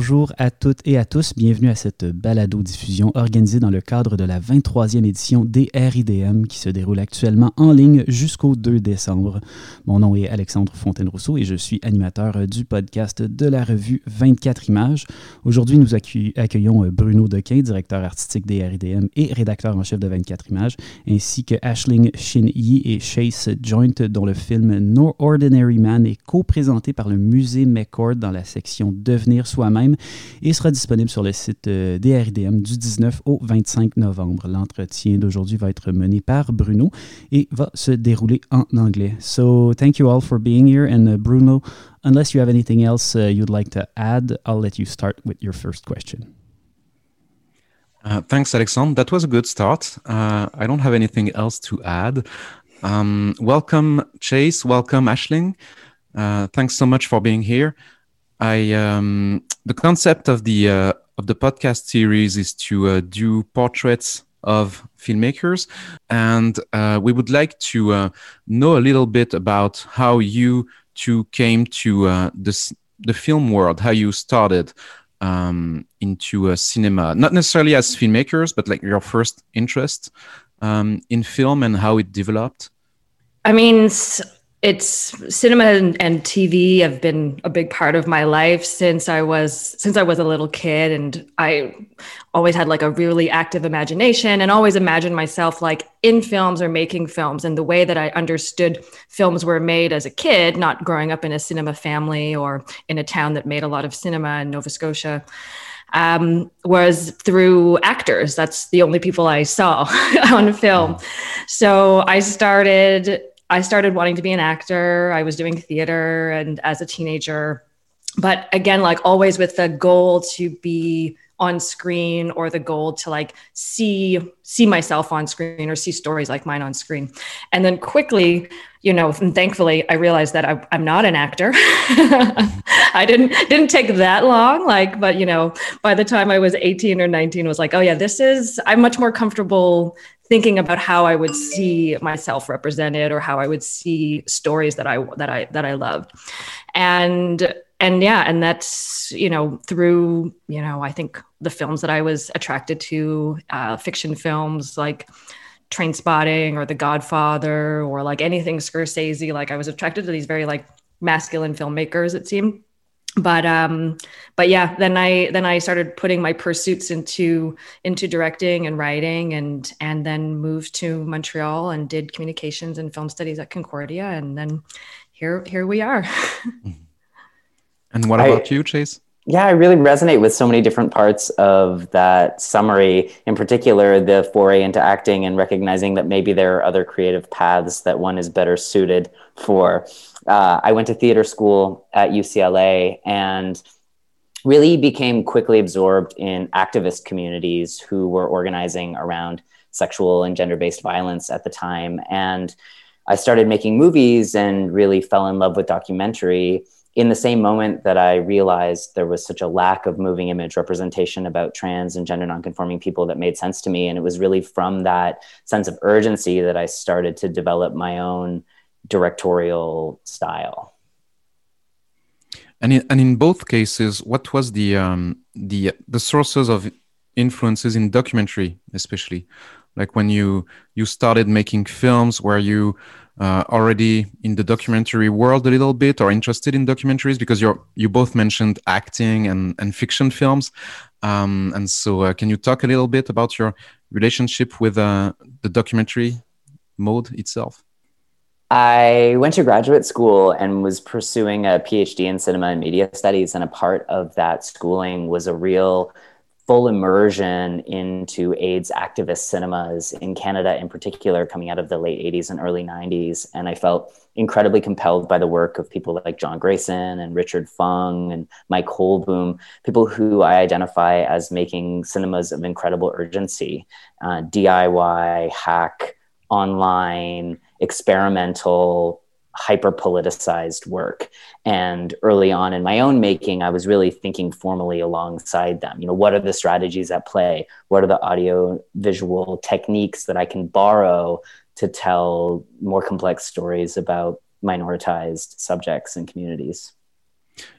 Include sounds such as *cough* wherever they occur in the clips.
bonjour à toutes et à tous. Bienvenue à cette balado-diffusion organisée dans le cadre de la 23e édition des RIDM qui se déroule actuellement en ligne jusqu'au 2 décembre. Mon nom est Alexandre Fontaine-Rousseau et je suis animateur du podcast de la revue 24 images. Aujourd'hui, nous accueillons Bruno Dequin, directeur artistique des RIDM et rédacteur en chef de 24 images, ainsi que Ashling Shin Yi et Chase Joint, dont le film No Ordinary Man est co-présenté par le musée McCord dans la section Devenir soi-même et sera disponible sur le site euh, DRIDM du 19 au 25 novembre. L'entretien d'aujourd'hui va être mené par Bruno et va se dérouler en anglais. So, thank you all for being here. And uh, Bruno, unless you have anything else uh, you'd like to add, I'll let you start with your first question. Uh, thanks, Alexandre. That was a good start. Uh, I don't have anything else to add. Um, welcome, Chase. Welcome, Ashling. Uh, thanks so much for being here. I um, the concept of the uh, of the podcast series is to uh, do portraits of filmmakers, and uh, we would like to uh, know a little bit about how you two came to uh, this the film world, how you started um, into cinema, not necessarily as filmmakers, but like your first interest um, in film and how it developed. I mean, it's cinema and, and, TV have been a big part of my life since I was since I was a little kid, and I always had like a really active imagination and always imagined myself like in films or making films. And the way that I understood films were made as a kid, not growing up in a cinema family or in a town that made a lot of cinema in Nova Scotia. Um, was through actors. That's the only people I saw *laughs* on film. So I started I started wanting to be an actor. I was doing theater and as a teenager, but again, like always with the goal to be on screen or the goal to like see see myself on screen or see stories like mine on screen and then quickly you know and thankfully i realized that I, am not an actor *laughs* i didn't didn't take that long like but you know by the time i was 18 or 19 was like oh yeah this is i'm much more comfortable thinking about how I would see myself represented or how I would see stories that I that I that I loved. And and yeah, and that's you know through you know I think the films that I was attracted to, uh, fiction films like Trainspotting or The Godfather or like anything Scorsese. Like I was attracted to these very like masculine filmmakers. It seemed but um but yeah then i then i started putting my pursuits into into directing and writing and and then moved to montreal and did communications and film studies at concordia and then here here we are *laughs* and what about I, you chase? Yeah i really resonate with so many different parts of that summary. In particular the foray into acting and recognizing that maybe there are other creative paths that one is better suited for. Uh, I went to theater school at UCLA and really became quickly absorbed in activist communities who were organizing around sexual and gender based violence at the time. And I started making movies and really fell in love with documentary in the same moment that I realized there was such a lack of moving image representation about trans and gender nonconforming people that made sense to me. And it was really from that sense of urgency that I started to develop my own directorial style. And in, and in both cases, what was the um, the the sources of influences in documentary, especially, like when you you started making films, were you uh, already in the documentary world a little bit, or interested in documentaries? Because you're you both mentioned acting and and fiction films, um, and so uh, can you talk a little bit about your relationship with uh, the documentary mode itself? I went to graduate school and was pursuing a PhD in cinema and media studies. And a part of that schooling was a real full immersion into AIDS activist cinemas in Canada, in particular, coming out of the late 80s and early 90s. And I felt incredibly compelled by the work of people like John Greyson and Richard Fung and Mike Hoolboom, people who I identify as making cinemas of incredible urgency, uh, DIY, hack, online experimental hyper politicized work. And early on in my own making i was really thinking formally alongside them. You know what are the strategies at play? What are the audio visual techniques that i can borrow to tell more complex stories about minoritized subjects and communities?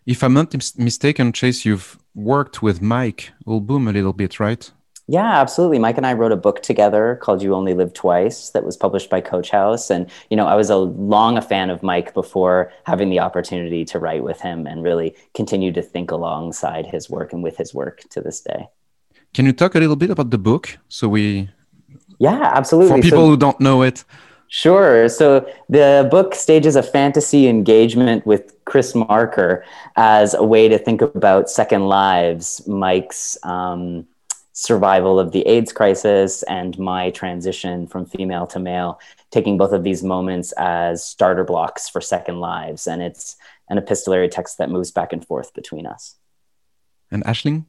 If i'm not mistaken chase you've worked with Mike Hoolboom a little bit, right? Yeah, absolutely. Mike and I wrote a book together called You Only Live Twice that was published by Coach House. And, you know, I was a long a fan of Mike before having the opportunity to write with him and really continue to think alongside his work and with his work to this day. Can you talk a little bit about the book so we Yeah, absolutely. For people so, who don't know it. Sure. So the book stages a fantasy engagement with Chris Marker as a way to think about second lives, Mike's um, survival of the AIDS crisis and my transition from female to male, taking both of these moments as starter blocks for second lives. And it's an epistolary text that moves back and forth between us. And Aisling?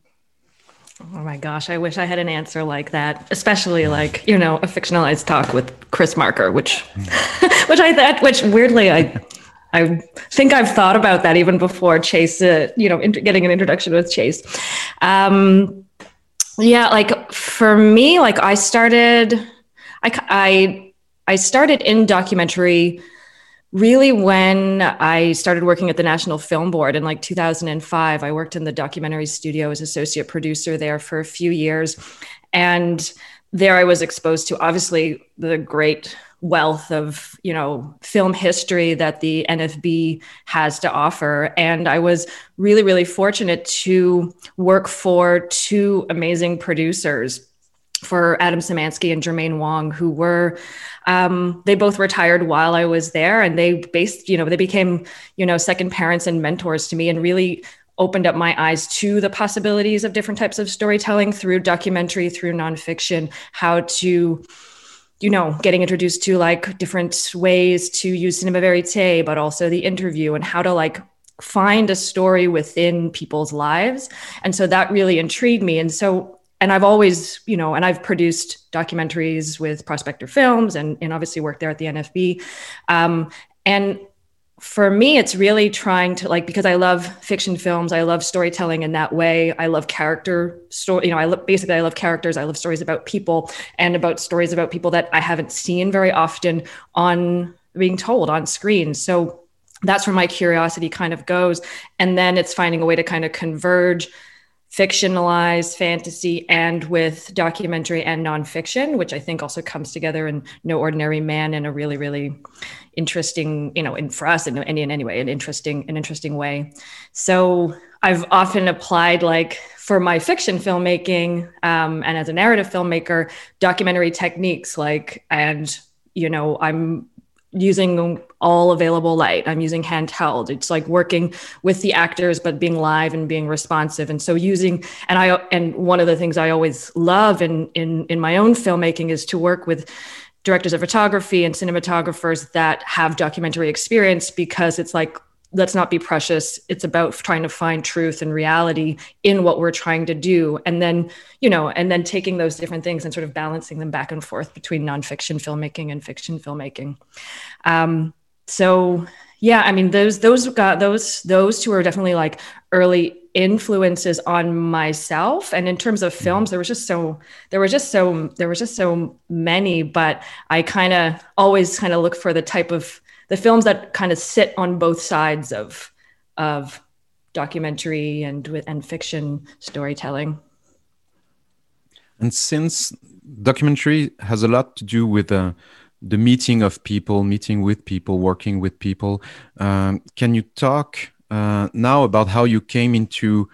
Oh my gosh, I wish I had an answer like that, especially like, you know, a fictionalized talk with Chris Marker, which *laughs* which I thought which weirdly I I think I've thought about that even before Chase, uh, you know, getting an introduction with Chase. Um, yeah, like for me, like I started, I, I, I started in documentary really when I started working at the National Film Board in like 2005. I worked in the documentary studio as associate producer there for a few years. And there I was exposed to obviously the great wealth of you know film history that the NFB has to offer. And I was really really fortunate to work for two amazing producers for Adam Symansky and Germaine Wong who were um, they both retired while I was there and they based you know they became you know second parents and mentors to me and really opened up my eyes to the possibilities of different types of storytelling through documentary through nonfiction how to you know, getting introduced to like different ways to use cinema verite, but also the interview and how to like find a story within people's lives. And so that really intrigued me. And so, and I've always, you know, and I've produced documentaries with Prospector Films and, and obviously worked there at the NFB. Um, and for me it's really trying to like because i love fiction films i love storytelling in that way. I love character story you know i basically i love characters. I love stories about people and about stories about people that i haven't seen very often on being told on screen. So that's where my curiosity kind of goes. And then it's finding a way to kind of converge fictionalized fantasy and with documentary and nonfiction, which I think also comes together in No Ordinary Man in a really, really interesting, you know, in for us in, in, in any way, an interesting, an interesting way. So I've often applied like for my fiction filmmaking um, and as a narrative filmmaker, documentary techniques like, and you know, I'm using all available light. I'm using handheld. It's like working with the actors, but being live and being responsive. And so using, and I, and one of the things I always love in, in, in my own filmmaking is to work with directors of photography and cinematographers that have documentary experience because it's like let's not be precious. It's about trying to find truth and reality in what we're trying to do. And then you know and then taking those different things and sort of balancing them back and forth between nonfiction filmmaking and fiction filmmaking. Um, so yeah i mean those those got those those two are definitely like early influences on myself. And in terms of films there was just so there were just so there was just so many but i kind of always kind of look for the type of the films that kind of sit on both sides of of documentary and and fiction storytelling. And since documentary has a lot to do with uh, the meeting of people, meeting with people, working with people, um, can you talk uh, now about how you came into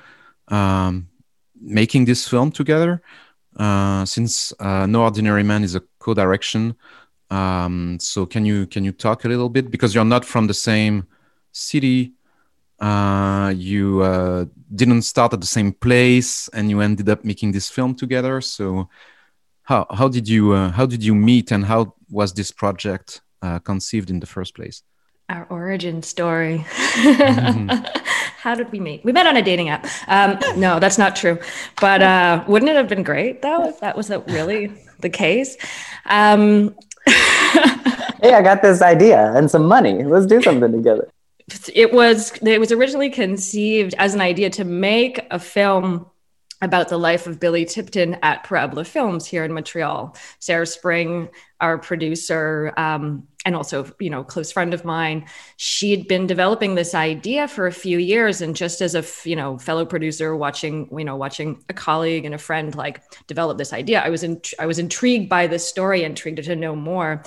um, making this film together? Uh, since uh, No Ordinary Man is a co-direction, um, so can you can you talk a little bit because you're not from the same city? Uh, you uh, didn't start at the same place, and you ended up making this film together. So how how did you uh, how did you meet, and how was this project uh, conceived in the first place? Our origin story. mm-hmm. *laughs* how did we meet? We met on a dating app. Um, no, that's not true. But uh, wouldn't it have been great though if that was really the case? Um, *laughs* hey, I got this idea and some money. Let's do something together. It was it was originally conceived as an idea to make a film about the life of Billy Tipton at Parabola Films here in Montreal. Sarah Spring, our producer, um, and also you know close friend of mine, she'd been developing this idea for a few years, and just as a you know fellow producer watching you know watching a colleague and a friend like develop this idea, I was in, I was intrigued by this story, intrigued to know more.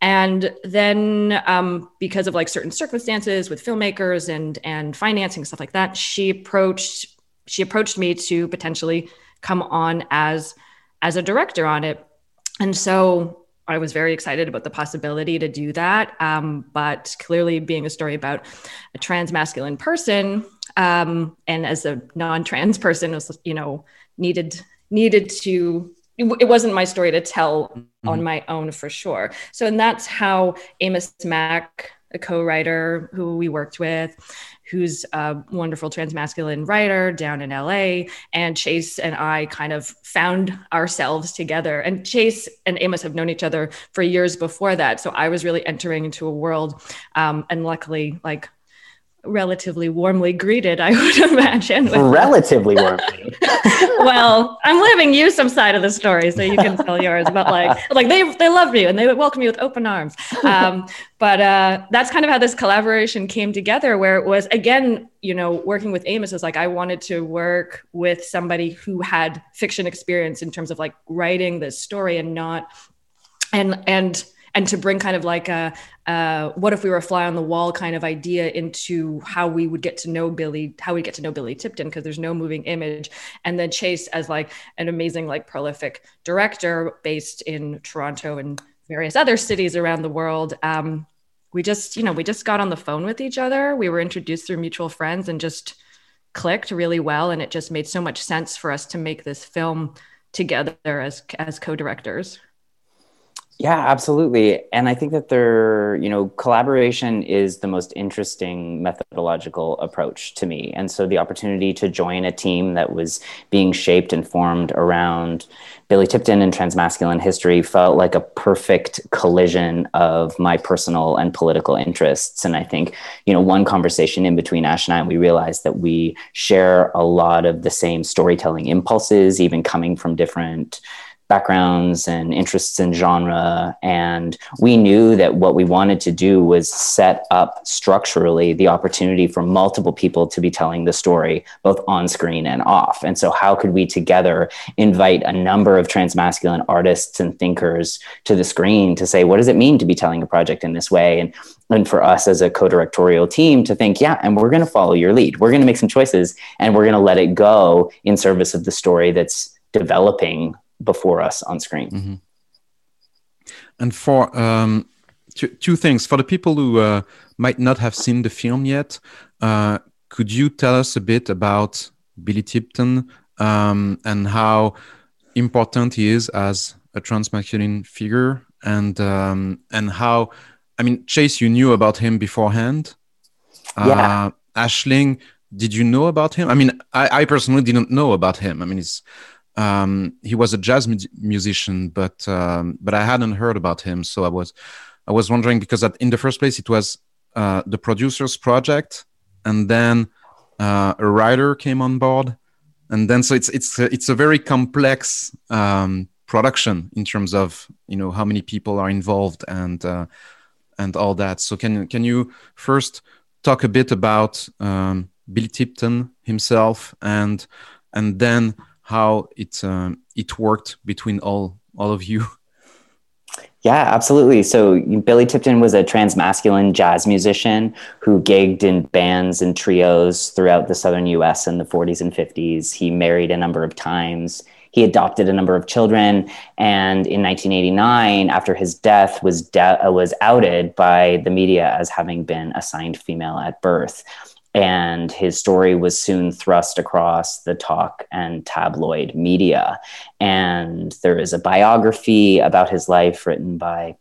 And then, um, because of like certain circumstances with filmmakers and and financing stuff like that, she approached she approached me to potentially come on as as a director on it and so I was very excited about the possibility to do that. Um, but clearly, being a story about a trans masculine person, um, and as a non-trans person, was you know needed needed to. It wasn't my story to tell mm-hmm. on my own for sure. So, and that's how Amos Mac, a co-writer who we worked with, who's a wonderful transmasculine writer down in LA. And Chase and I kind of found ourselves together. And Chase and Amos have known each other for years before that. So I was really entering into a world. Um, and luckily, like relatively warmly greeted, I *laughs* would imagine. relatively warmly. *laughs* well, I'm leaving you some side of the story, so you can tell yours. But like, like they they love you and they would welcome you with open arms. Um, but uh, that's kind of how this collaboration came together. Where it was again, you know, working with Amos is like I wanted to work with somebody who had fiction experience in terms of like writing this story and not and and and to bring kind of like a uh, what if we were a fly on the wall kind of idea into how we would get to know Billy, how we get to know Billy Tipton, because there's no moving image. And then Chase as like an amazing, like prolific director based in Toronto and various other cities around the world. Um, we just, you know, we just got on the phone with each other. We were introduced through mutual friends and just clicked really well. And it just made so much sense for us to make this film together as as co-directors. Yeah, absolutely. And I think that there, you know, collaboration is the most interesting methodological approach to me. And so the opportunity to join a team that was being shaped and formed around Billy Tipton and transmasculine history felt like a perfect collision of my personal and political interests. And I think, you know, one conversation in between Ash and I, we realized that we share a lot of the same storytelling impulses, even coming from different backgrounds and interests in genre. And we knew that what we wanted to do was set up structurally the opportunity for multiple people to be telling the story, both on screen and off. And so, how could we together invite a number of transmasculine artists and thinkers to the screen to say, what does it mean to be telling a project in this way? And and for us as a co-directorial team to think, yeah, and we're going to follow your lead. We're going to make some choices and we're going to let it go in service of the story that's developing before us on screen. Mm-hmm. And for um, two, two, things for the people who uh, might not have seen the film yet, uh, could you tell us a bit about Billy Tipton um, and how important he is as a transmasculine figure, and um, and how I mean, Chase, you knew about him beforehand. Yeah. Uh, Aisling, did you know about him? I mean, I, I personally didn't know about him. I mean, he's um, he was a jazz mu- musician, but um, but I hadn't heard about him, so I was I was wondering because in the first place it was uh, the producer's project, and then uh, a writer came on board, and then so it's it's a, it's a very complex um, production in terms of you know how many people are involved and uh, and all that. So can can you first talk a bit about um, Bill Tipton himself and and then how it um, it worked between all all of you. *laughs* Yeah, absolutely. So Billy Tipton was a transmasculine jazz musician who gigged in bands and trios throughout the southern U.S. in the 40s and 50s. He married a number of times. He adopted a number of children, and in 1989, after his death, was de- was outed by the media as having been assigned female at birth and his story was soon thrust across the talk and tabloid media. And there is a biography about his life written by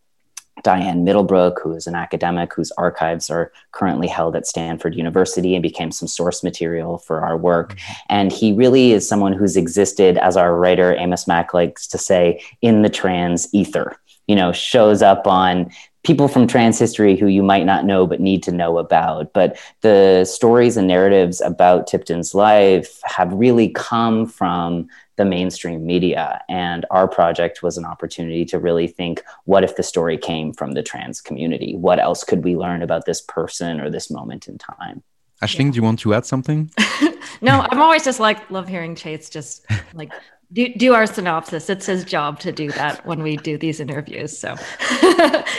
Diane Middlebrook, who is an academic whose archives are currently held at Stanford University and became some source material for our work. Mm-hmm. And he really is someone who's existed, as our writer Amos Mac likes to say, in the trans ether. You know, shows up on people from trans history who you might not know but need to know about. But the stories and narratives about Tipton's life have really come from the mainstream media. And our project was an opportunity to really think what if the story came from the trans community? What else could we learn about this person or this moment in time? Aisling, yeah. do you want to add something? *laughs* no, I'm always just like, love hearing Chase just like do, do our synopsis. It's his job to do that when we do these interviews. So, *laughs*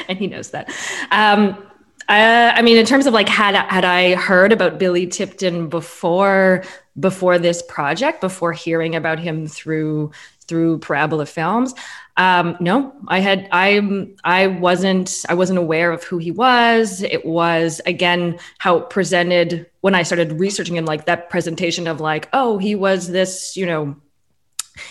and he knows that. Um, uh, I mean, in terms of like, had had I heard about Billy Tipton before before this project, before hearing about him through through Parabola Films? Um, no, I had I I wasn't I wasn't aware of who he was. It was again how it presented when I started researching him, like that presentation of like, oh, he was this, you know,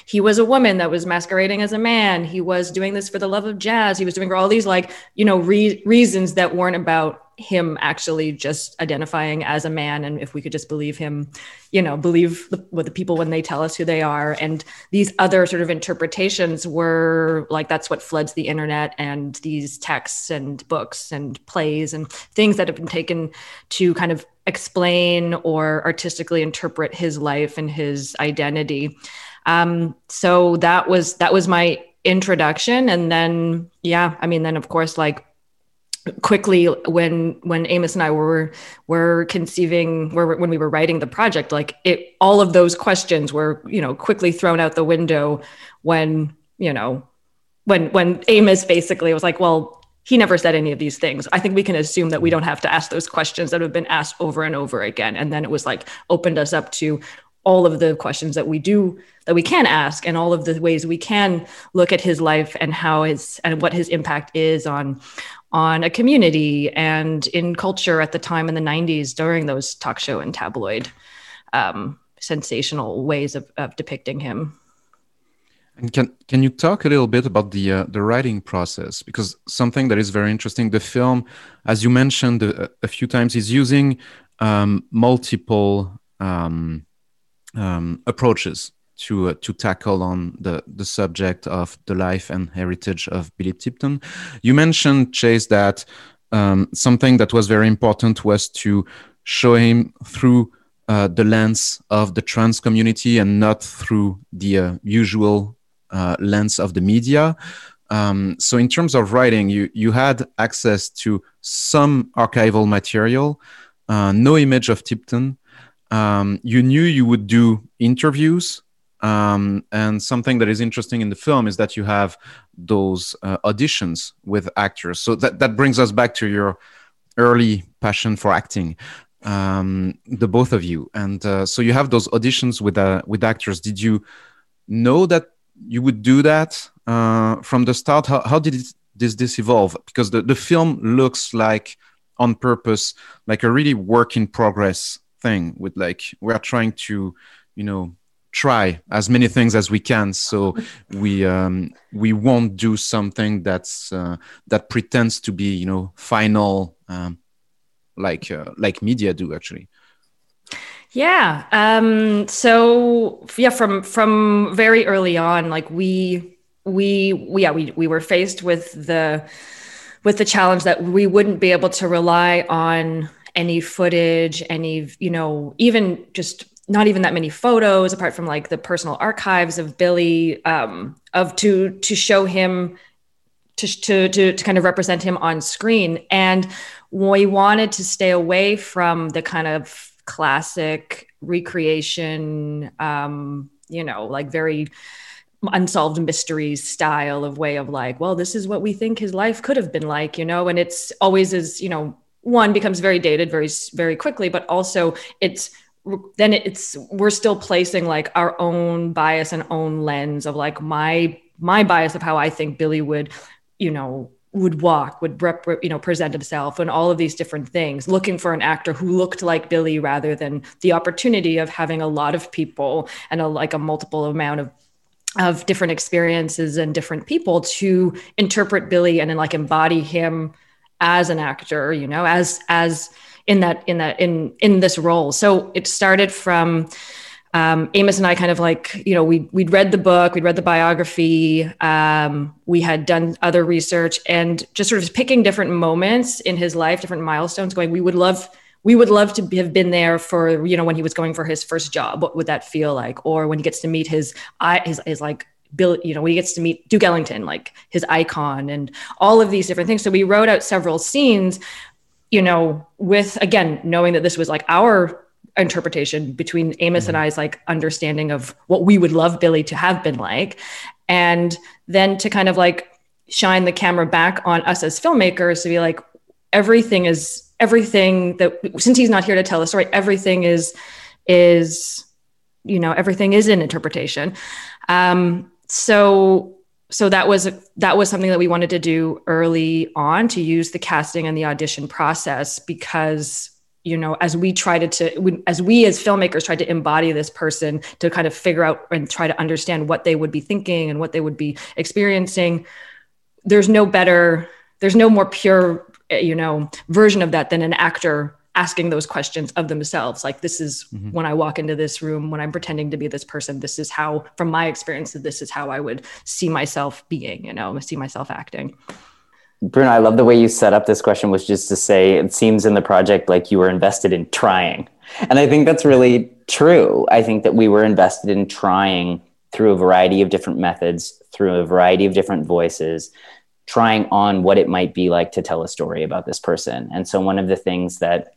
he was a woman that was masquerading as a man. He was doing this for the love of jazz. He was doing all these like you know re- reasons that weren't about him actually just identifying as a man and if we could just believe him you know believe the, what the people when they tell us who they are. And these other sort of interpretations were like that's what floods the internet and these texts and books and plays and things that have been taken to kind of explain or artistically interpret his life and his identity um, so that was that was my introduction, and then yeah, I mean, then of course, like quickly when when Amos and I were were conceiving were when we were writing the project like it all of those questions were you know quickly thrown out the window when you know when when Amos basically was like well he never said any of these things. I think we can assume that we don't have to ask those questions that have been asked over and over again. And then it was like opened us up to all of the questions that we do that we can ask and all of the ways we can look at his life and how his and what his impact is on on a community and in culture at the time in the 90s during those talk show and tabloid um, sensational ways of, of depicting him. And can can you talk a little bit about the uh, the writing process? Because something that is very interesting the film as you mentioned a, a few times is using um, multiple um, um, approaches to uh, to tackle on the the subject of the life and heritage of Billy Tipton. You mentioned Chase that um, something that was very important was to show him through uh, the lens of the trans community and not through the uh, usual uh, lens of the media. Um, so, in terms of writing, you you had access to some archival material, uh, no image of Tipton, um, you knew you would do interviews um, and something that is interesting in the film is that you have those uh, auditions with actors. So that, that brings us back to your early passion for acting um, the both of you. And uh, so you have those auditions with uh, with actors. Did you know that you would do that uh, from the start? How, how did it, this this evolve? Because the, the film looks like on purpose like a really work in progress thing with like we are trying to you know try as many things as we can. So *laughs* we um, we won't do something that's uh, that pretends to be you know final um, like uh, like media do actually. Yeah um so yeah from from very early on like we we, we yeah we we were faced with the with the challenge that we wouldn't be able to rely on any footage, any, you know, even just not even that many photos apart from like the personal archives of Billy um, of to to show him to, to to to kind of represent him on screen. And we wanted to stay away from the kind of classic recreation um you know like very unsolved mysteries style of way of like well this is what we think his life could have been like you know? And it's always as you know one becomes very dated very very quickly but also it's then it's we're still placing like our own bias and own lens of like my my bias of how i think billy would you know would walk would rep, you know present himself and all of these different things looking for an actor who looked like billy rather than the opportunity of having a lot of people and a like a multiple amount of of different experiences and different people to interpret billy and then like embody him as an actor you know as as in that in that in in this role so it started from um, Amos and I kind of like, you know, we we'd read the book, we'd read the biography, um, we had done other research, and just sort of picking different moments in his life, different milestones. Going, we would love, we would love to have been there for, you know, when he was going for his first job. What would that feel like? Or when he gets to meet his, his, his like Bill, you know, when he gets to meet Duke Ellington, like his icon, and all of these different things. So we wrote out several scenes, you know, with again knowing that this was like our interpretation between Amos mm-hmm. and I's like understanding of what we would love Billy to have been like. And then to kind of like shine the camera back on us as filmmakers to be like, everything is everything that since he's not here to tell the story, everything is is you know everything is in interpretation. Um, so so that was that was something that we wanted to do early on to use the casting and the audition process because you know as we tried to as we as filmmakers tried to embody this person to kind of figure out and try to understand what they would be thinking and what they would be experiencing there's no better there's no more pure eh, you know version of that than an actor asking those questions of themselves like this is mm-hmm. when i walk into this room when i'm pretending to be this person this is how from my experience this is how i would see myself being you know see myself acting Bruno, I love the way you set up this question, was just to say it seems in the project like you were invested in trying. And I think that's really true. I think that we were invested in trying through a variety of different methods, through a variety of different voices, trying on what it might be like to tell a story about this person. And so, one of the things that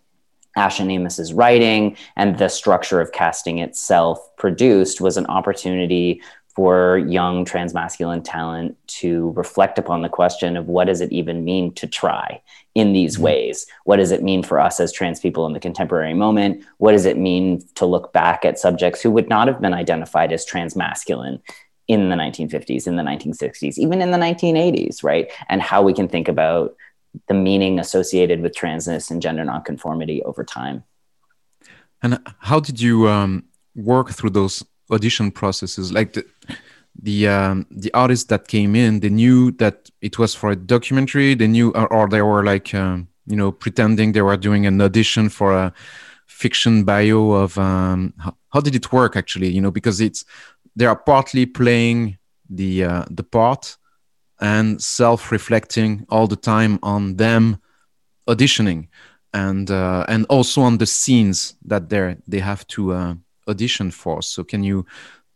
Ashen Amos's writing and the structure of casting itself produced was an opportunity for young transmasculine talent to reflect upon the question of what does it even mean to try in these mm-hmm. ways? What does it mean for us as trans people in the contemporary moment? What does it mean to look back at subjects who would not have been identified as transmasculine in the 1950s, in the 1960s, even in the 1980s, right? And how we can think about the meaning associated with transness and gender nonconformity over time. And how did you um, work through those audition processes? Like the the um, the artists that came in they knew that it was for a documentary. They knew or, or they were like um, you know pretending they were doing an audition for a fiction bio of um, how, how, did it work actually? You know because it's they are partly playing the uh, the part and self-reflecting all the time on them auditioning and uh, and also on the scenes that they they have to uh, audition for. So can you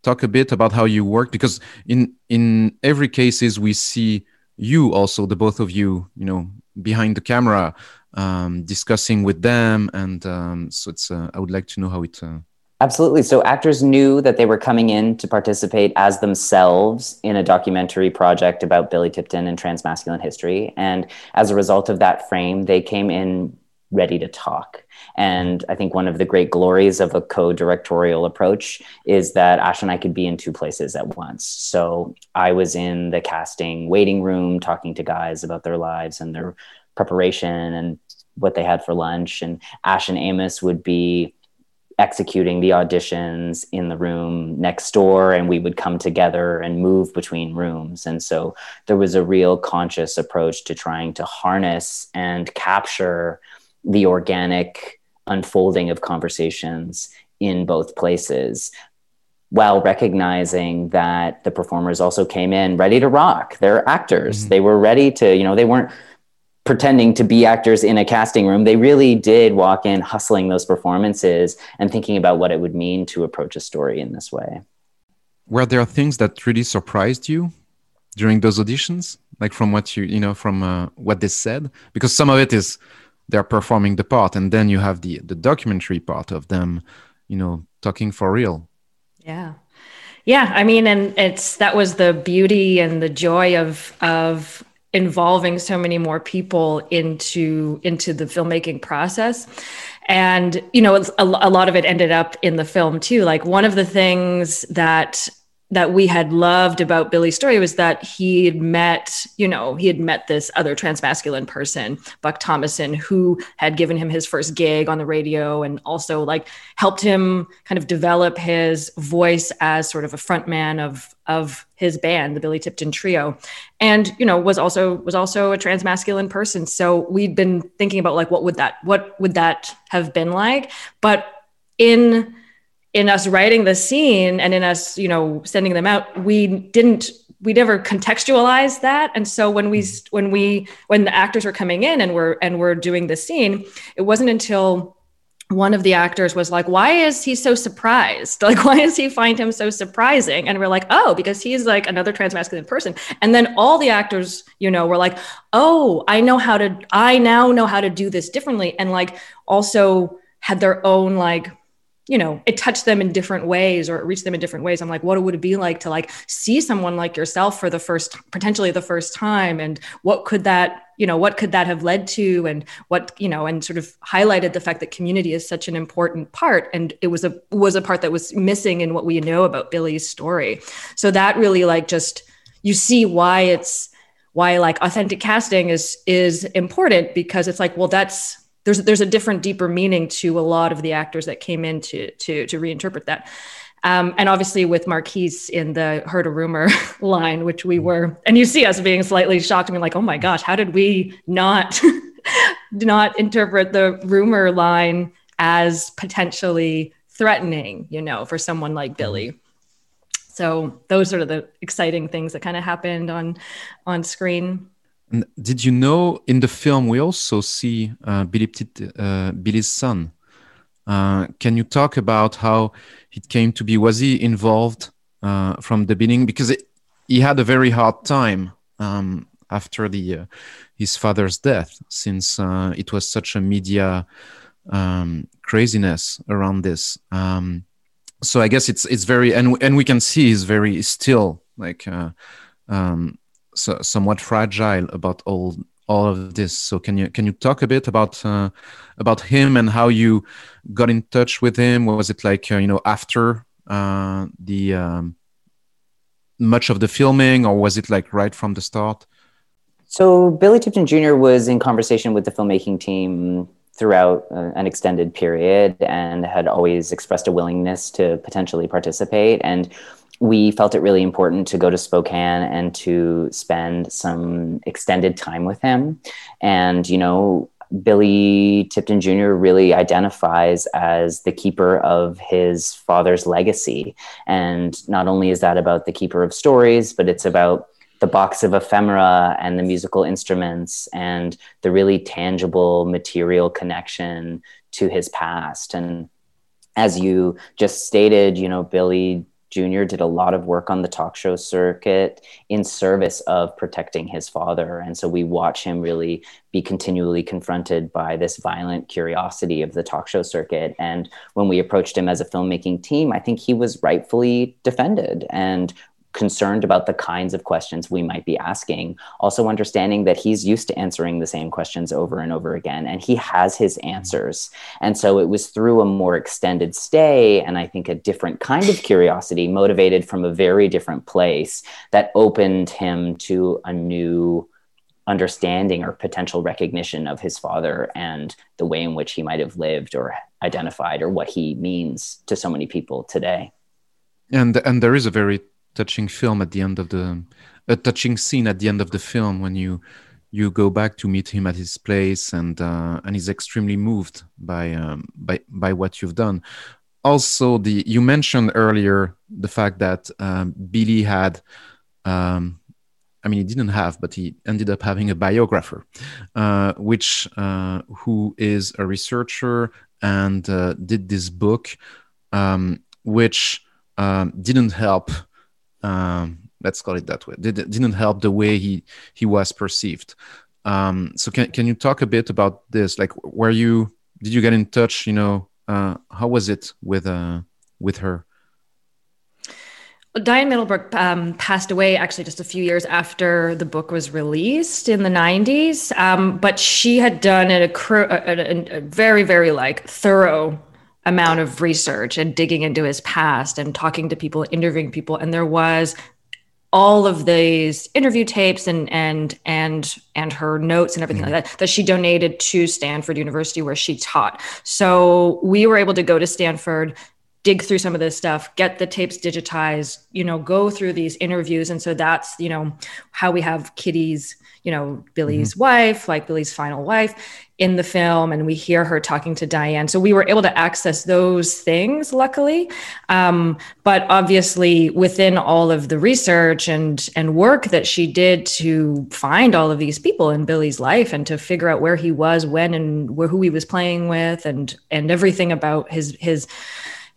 talk a bit about how you work? Because in in every cases we see you also the both of you, you know, behind the camera, um, discussing with them, and um, so it's. Uh, I would like to know how it. Absolutely. So actors knew that they were coming in to participate as themselves in a documentary project about Billy Tipton and transmasculine history. And as a result of that frame, they came in ready to talk. And I think one of the great glories of a co directorial approach is that Ash and I could be in two places at once. So I was in the casting waiting room talking to guys about their lives and their preparation and what they had for lunch. And Ash and Amos would be executing the auditions in the room next door and we would come together and move between rooms and so there was a real conscious approach to trying to harness and capture the organic unfolding of conversations in both places while recognizing that the performers also came in ready to rock. They're actors. Mm-hmm. They were ready to, you know, they weren't pretending to be actors in a casting room. They really did walk in hustling those performances and thinking about what it would mean to approach a story in this way. Were there things that really surprised you during those auditions? Like from what you, you know, from uh, what they said? Because some of it is they're performing the part and then you have the the documentary part of them you know talking for real yeah yeah i mean and it's that was the beauty and the joy of of involving so many more people into into the filmmaking process. And you know a, a lot of it ended up in the film too. Like one of the things that that we had loved about Billy's story was that he had met, you know, he had met this other transmasculine person, Buck Thomason, who had given him his first gig on the radio and also like helped him kind of develop his voice as sort of a frontman of of his band, the Billy Tipton Trio, and you know was also was also a transmasculine person. So we'd been thinking about like what would that what would that have been like, but in in us writing the scene and in us, you know, sending them out, we didn't we never contextualized that. And so when we mm-hmm. when we when the actors were coming in and we're and we're doing the scene it wasn't until one of the actors was like why is he so surprised? *laughs* Like why does he find him so surprising? And we're like oh because he's like another transmasculine person. And then all the actors you know were like oh i know how to i now know how to do this differently. And like also had their own like you know it touched them in different ways or it reached them in different ways. I'm like what would it be like to like see someone like yourself for the first potentially the first time? And what could that you know what could that have led to? And what you know and sort of highlighted the fact that community is such an important part. And it was a was a part that was missing in what we know about billy's story. So that really like just you see why it's why like authentic casting is is important because it's like well that's there's there's a different, deeper meaning to a lot of the actors that came in to to to reinterpret that. Um, and obviously with Marquise in the heard a rumor *laughs* line, which we were, and you see us being slightly shocked. I mean, like, oh my gosh, how did we not *laughs* not interpret the rumor line as potentially threatening, you know, for someone like Billy? So those are the exciting things that kind of happened on on screen. Did you know in the film we also see uh, Billy uh, Billy's son? Uh, can you talk about how it came to be? Was he involved uh, from the beginning? Because it, he had a very hard time um, after the uh, his father's death, since uh, it was such a media um, craziness around this. Um, so I guess it's it's very and and we can see he's very still like um, so, somewhat fragile about all all of this. So can you can you talk a bit about uh, about him and how you got in touch with him? Was it like uh, you know after uh, the um, much of the filming, or was it like right from the start? So Billy Tipton Jr. was in conversation with the filmmaking team throughout uh, an extended period and had always expressed a willingness to potentially participate and we felt it really important to go to Spokane and to spend some extended time with him. And, you know, Billy Tipton Jr. really identifies as the keeper of his father's legacy. And not only is that about the keeper of stories, but it's about the box of ephemera and the musical instruments and the really tangible material connection to his past. And as you just stated, you know, Billy Jr. did a lot of work on the talk show circuit in service of protecting his father. And so we watch him really be continually confronted by this violent curiosity of the talk show circuit. And when we approached him as a filmmaking team, I think he was rightfully defended and concerned about the kinds of questions we might be asking. Also, understanding that he's used to answering the same questions over and over again, and he has his mm-hmm. answers. And so it was through a more extended stay, and I think a different kind of curiosity, motivated from a very different place, that opened him to a new understanding or potential recognition of his father and the way in which he might have lived or identified or what he means to so many people today and and there is a very touching film at the end of the a touching scene at the end of the film when you you go back to meet him at his place and uh, and he's extremely moved by um, by by what you've done. Also the you mentioned earlier the fact that um, billy had um, I mean, he didn't have, but he ended up having a biographer, uh, which uh, who is a researcher and uh, did this book, um, which um, didn't help um, let's call it that way. Did, didn't help the way he he was perceived. Um, so can, can you talk a bit about this? Like were you did you get in touch you know uh, how was it with uh, with her? Well, Diane Middlebrook um, passed away actually just a few years after the book was released in the 90s. Um, but she had done a, a, a, a, very, very like thorough amount of research and digging into his past and talking to people, interviewing people. And there was all of these interview tapes and and and and her notes and everything mm-hmm. like that that she donated to Stanford University where she taught. So we were able to go to Stanford dig through some of this stuff get the tapes digitized you know go through these interviews. And so that's you know how we have kitty's you know billy's mm-hmm. wife like billy's final wife in the film and we hear her talking to diane. So we were able to access those things luckily. Um, but obviously within all of the research and and work that she did to find all of these people in billy's life and to figure out where he was when and where, who he was playing with and and everything about his his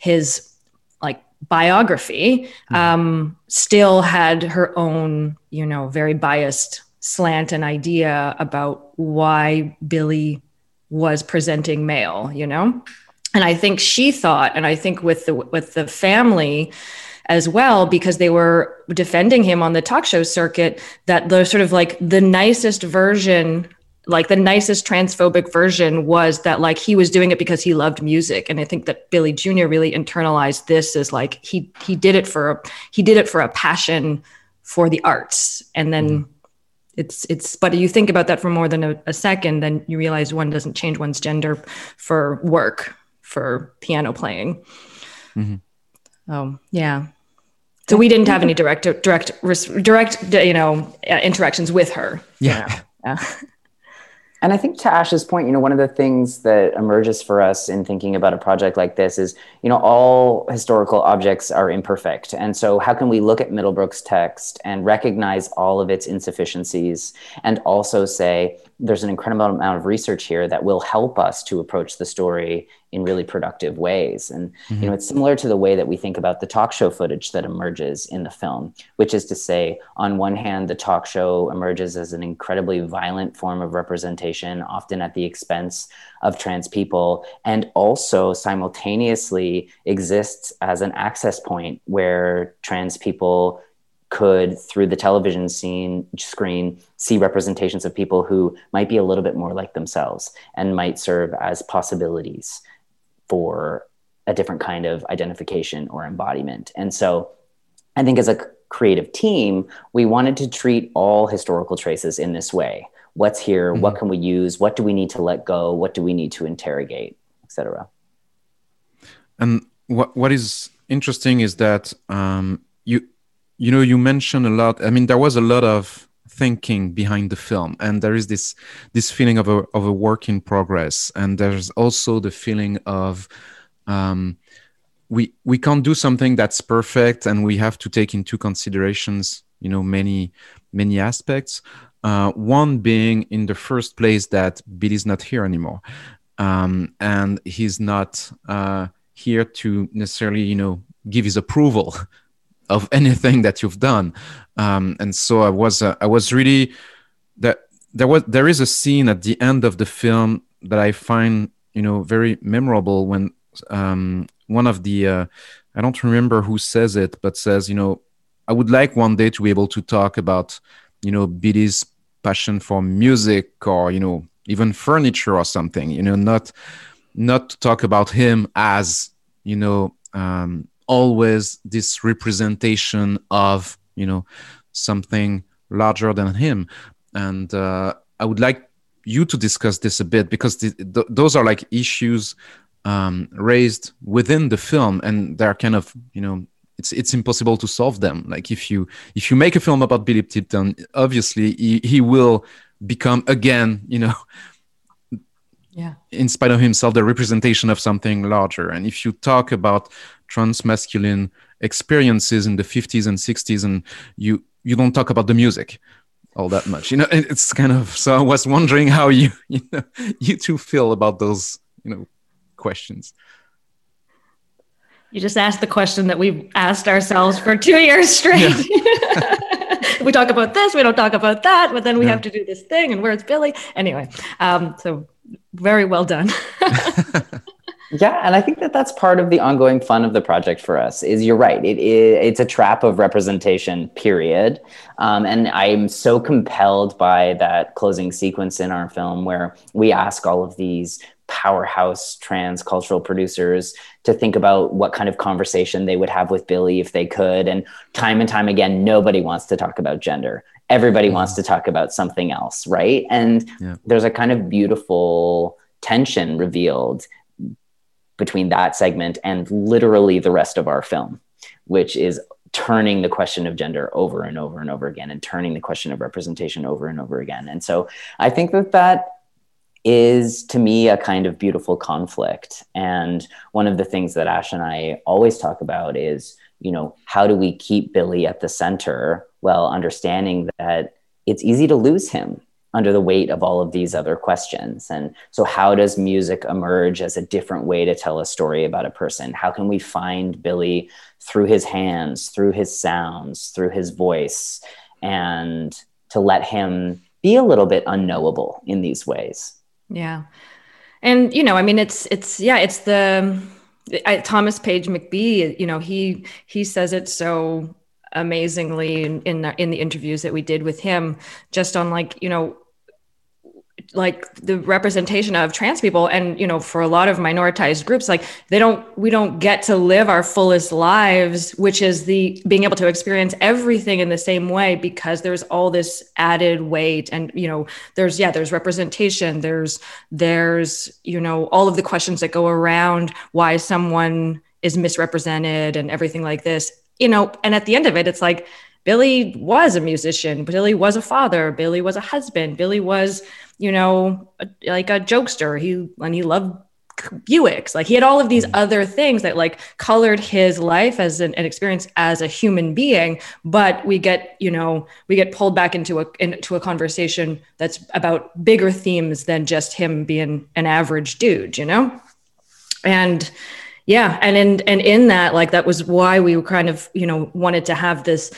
his like biography mm-hmm. um, still had her own, you know, very biased slant and idea about why Billy was presenting male, you know? And I think she thought, and I think with the with the family as well, because they were defending him on the talk show circuit, that the sort of like the nicest version like the nicest transphobic version was that like he was doing it because he loved music and i think that billy jr really internalized this as like he he did it for a he did it for a passion for the arts and then mm-hmm. it's it's but you think about that for more than a, a second then you realize one doesn't change one's gender for work for piano playing mm-hmm. oh yeah so we didn't have any direct direct direct you know interactions with her yeah, you know? yeah. *laughs* And I think to Ash's point, you know, one of the things that emerges for us in thinking about a project like this is, you know, all historical objects are imperfect. And so how can we look at Middlebrook's text and recognize all of its insufficiencies and also say, there's an incredible amount of research here that will help us to approach the story in really productive ways. And mm-hmm. you know, it's similar to the way that we think about the talk show footage that emerges in the film, which is to say, on one hand, the talk show emerges as an incredibly violent form of representation, often at the expense of trans people, and also simultaneously exists as an access point where trans people could through the television scene screen see representations of people who might be a little bit more like themselves and might serve as possibilities for a different kind of identification or embodiment. And so i think as a creative team we wanted to treat all historical traces in this way. What's here? Mm-hmm. what can we use? What do we need to let go? What do we need to interrogate? Etc and what what is interesting is that um, you you know you mentioned a lot i mean there was a lot of thinking behind the film and there is this this feeling of a of a work in progress and there's also the feeling of um, we we can't do something that's perfect and we have to take into considerations you know many many aspects uh, one being in the first place that billy's not here anymore um, and he's not uh, here to necessarily you know give his approval *laughs* of *laughs* anything that you've done. Um, and so i was uh, i was really that there was there is a scene at the end of the film that i find you know very memorable when um, one of the uh, i don't remember who says it but says you know i would like one day to be able to talk about you know billy's passion for music or you know even furniture or something you know not not to talk about him as you know um, always this representation of you know something larger than him. And uh, i would like you to discuss this a bit because th- th- those are like issues um, raised within the film and they're kind of you know it's it's impossible to solve them. Like if you if you make a film about billy tipton obviously he, he will become again you know yeah. in spite of himself the representation of something larger. And if you talk about trans masculine experiences in the 50s and 60s and you you don't talk about the music all that much. You know it's kind of so i was wondering how you *laughs* you know you two feel about those you know questions. You just asked the question that we've asked ourselves for two years straight. Yeah. *laughs* we talk about this we don't talk about that but then we yeah. have to do this thing and where's billy anyway um, so very well done *laughs* Yeah, and I think that that's part of the ongoing fun of the project for us. Is you're right, it, it it's a trap of representation. Period. Um, and I'm so compelled by that closing sequence in our film where we ask all of these powerhouse trans cultural producers to think about what kind of conversation they would have with Billy if they could. And time and time again, nobody wants to talk about gender. Everybody mm-hmm. wants to talk about something else, right? And yeah. there's a kind of beautiful tension revealed between that segment and literally the rest of our film, which is turning the question of gender over and over and over again and turning the question of representation over and over again. And so I think that that is to me a kind of beautiful conflict. And one of the things that Ash and I always talk about is, you know, how do we keep Billy at the center while understanding that it's easy to lose him under the weight of all of these other questions. And so, how does music emerge as a different way to tell a story about a person? How can we find Billy through his hands, through his sounds, through his voice, and to let him be a little bit unknowable in these ways? Yeah. And, you know, I mean, it's, it's, yeah, it's the, I, Thomas Page McBee, you know, he, he says it so amazingly in, in the, in the interviews that we did with him, just on like, you know, like the representation of trans people and you know for a lot of minoritized groups like they don't we don't get to live our fullest lives which is the being able to experience everything in the same way because there's all this added weight and you know there's yeah there's representation there's there's you know all of the questions that go around why someone is misrepresented and everything like this you know and at the end of it it's like Billy was a musician. Billy was a father. Billy was a husband. Billy was, you know, a, like a jokester. He and he loved Buicks. Like he had all of these mm. other things that like colored his life as an, an, experience as a human being. But we get, you know, we get pulled back into a into a conversation that's about bigger themes than just him being an average dude, you know, and yeah, and in and in that, like that was why we kind of, you know, wanted to have this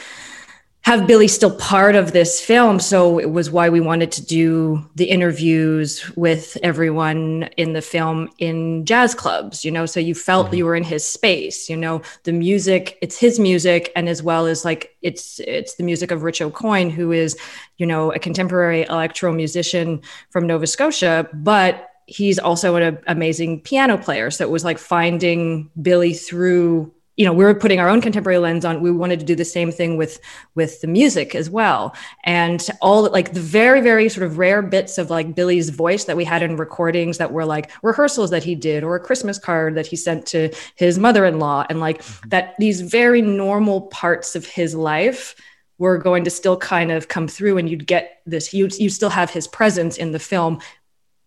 have Billy still part of this film. So it was why we wanted to do the interviews with everyone in the film in jazz clubs, you know, so you felt mm-hmm. you were in his space, you know, the music, it's his music and as well as like it's it's the music of Rich Aucoin who is, you know, a contemporary electro musician from Nova Scotia, but he's also an amazing piano player. So it was like finding Billy through you know we were putting our own contemporary lens on we wanted to do the same thing with with the music as well and all like the very very sort of rare bits of like billy's voice that we had in recordings that were like rehearsals that he did or a christmas card that he sent to his mother-in-law and like mm-hmm. that these very normal parts of his life were going to still kind of come through and you'd get this you you still have his presence in the film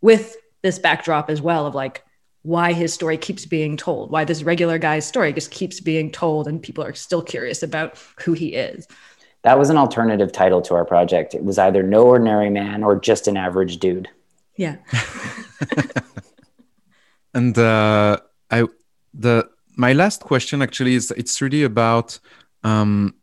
with this backdrop as well of like why his story keeps being told, why this regular guy's story just keeps being told, and people are still curious about who he is. That was an alternative title to our project. It was either No Ordinary Man or Just an Average Dude. Yeah. *laughs* and uh, I, the my last question actually is it's really about um,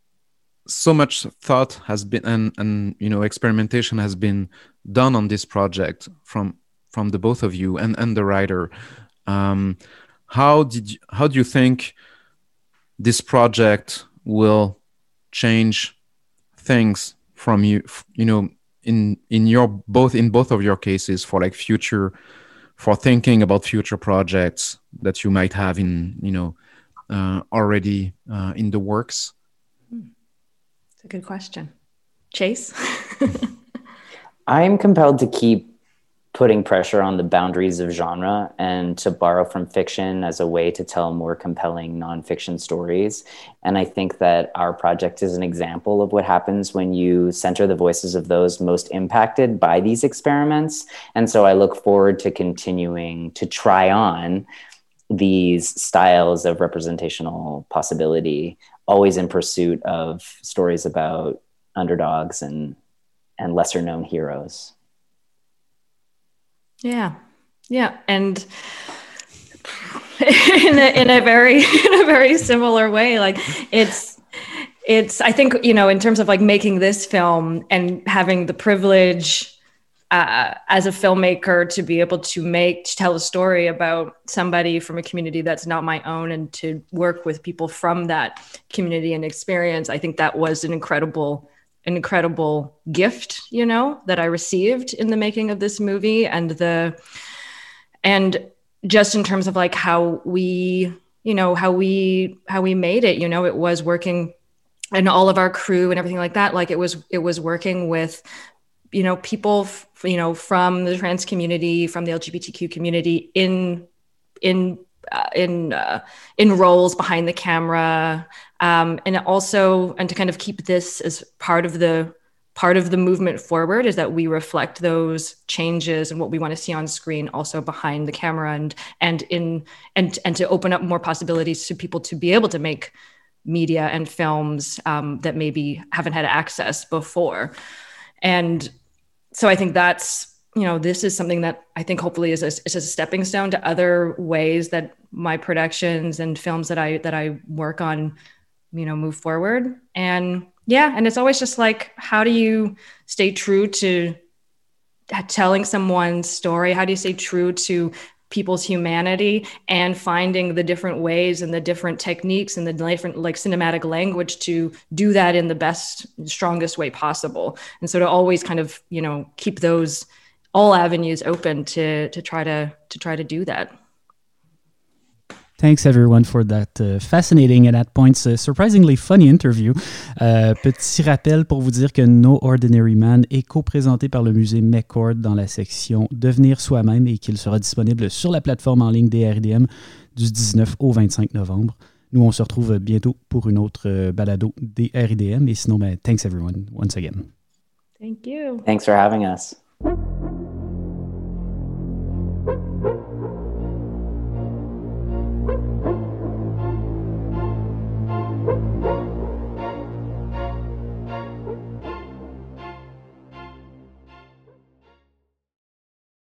so much thought has been and and you know experimentation has been done on this project from from the both of you and and the writer um, how did you, how do you think this project will change things from you? You know, in in your both in both of your cases for like future for thinking about future projects that you might have in you know uh, already uh, in the works? It's a good question, Chase. *laughs* I'm compelled to keep putting pressure on the boundaries of genre and to borrow from fiction as a way to tell more compelling nonfiction stories. And I think that our project is an example of what happens when you center the voices of those most impacted by these experiments. And so I look forward to continuing to try on these styles of representational possibility, always in pursuit of stories about underdogs and, and lesser known heroes. Yeah. Yeah. And *laughs* in a, in a very *laughs* in a very similar way like it's it's i think you know in terms of like making this film and having the privilege uh, as a filmmaker to be able to make to tell a story about somebody from a community that's not my own and to work with people from that community and experience i think that was an incredible incredible gift, you know, that I received in the making of this movie and the and just in terms of like how we, you know, how we how we made it, you know, it was working and all of our crew and everything like that. Like it was it was working with you know people f- you know from the trans community from the lgbtq community in in uh, in uh, in roles behind the camera, um, and also and to kind of keep this as part of the part of the movement forward is that we reflect those changes and what we want to see on screen also behind the camera and and in and and to open up more possibilities to people to be able to make media and films um, that maybe haven't had access before. And so i think that's you know this is something that i think hopefully is a, is a stepping stone to other ways that my productions and films that i that i work on you know move forward. And yeah and it's always just like how do you stay true to telling someone's story? How do you stay true to people's humanity and finding the different ways and the different techniques and the different like cinematic language to do that in the best strongest way possible? And so to always kind of you know keep those all avenues open to to try to to try to do that Thanks everyone for that uh, fascinating and at points uh, surprisingly funny interview. Euh, petit rappel pour vous dire que No Ordinary Man est co-présenté par le musée McCord dans la section Devenir soi-même et qu'il sera disponible sur la plateforme en ligne des RDM du 19 au 25 novembre. Nous, on se retrouve bientôt pour une autre euh, balado des RIDM. Et sinon, ben, thanks everyone once again. Thank you. Thanks for having us.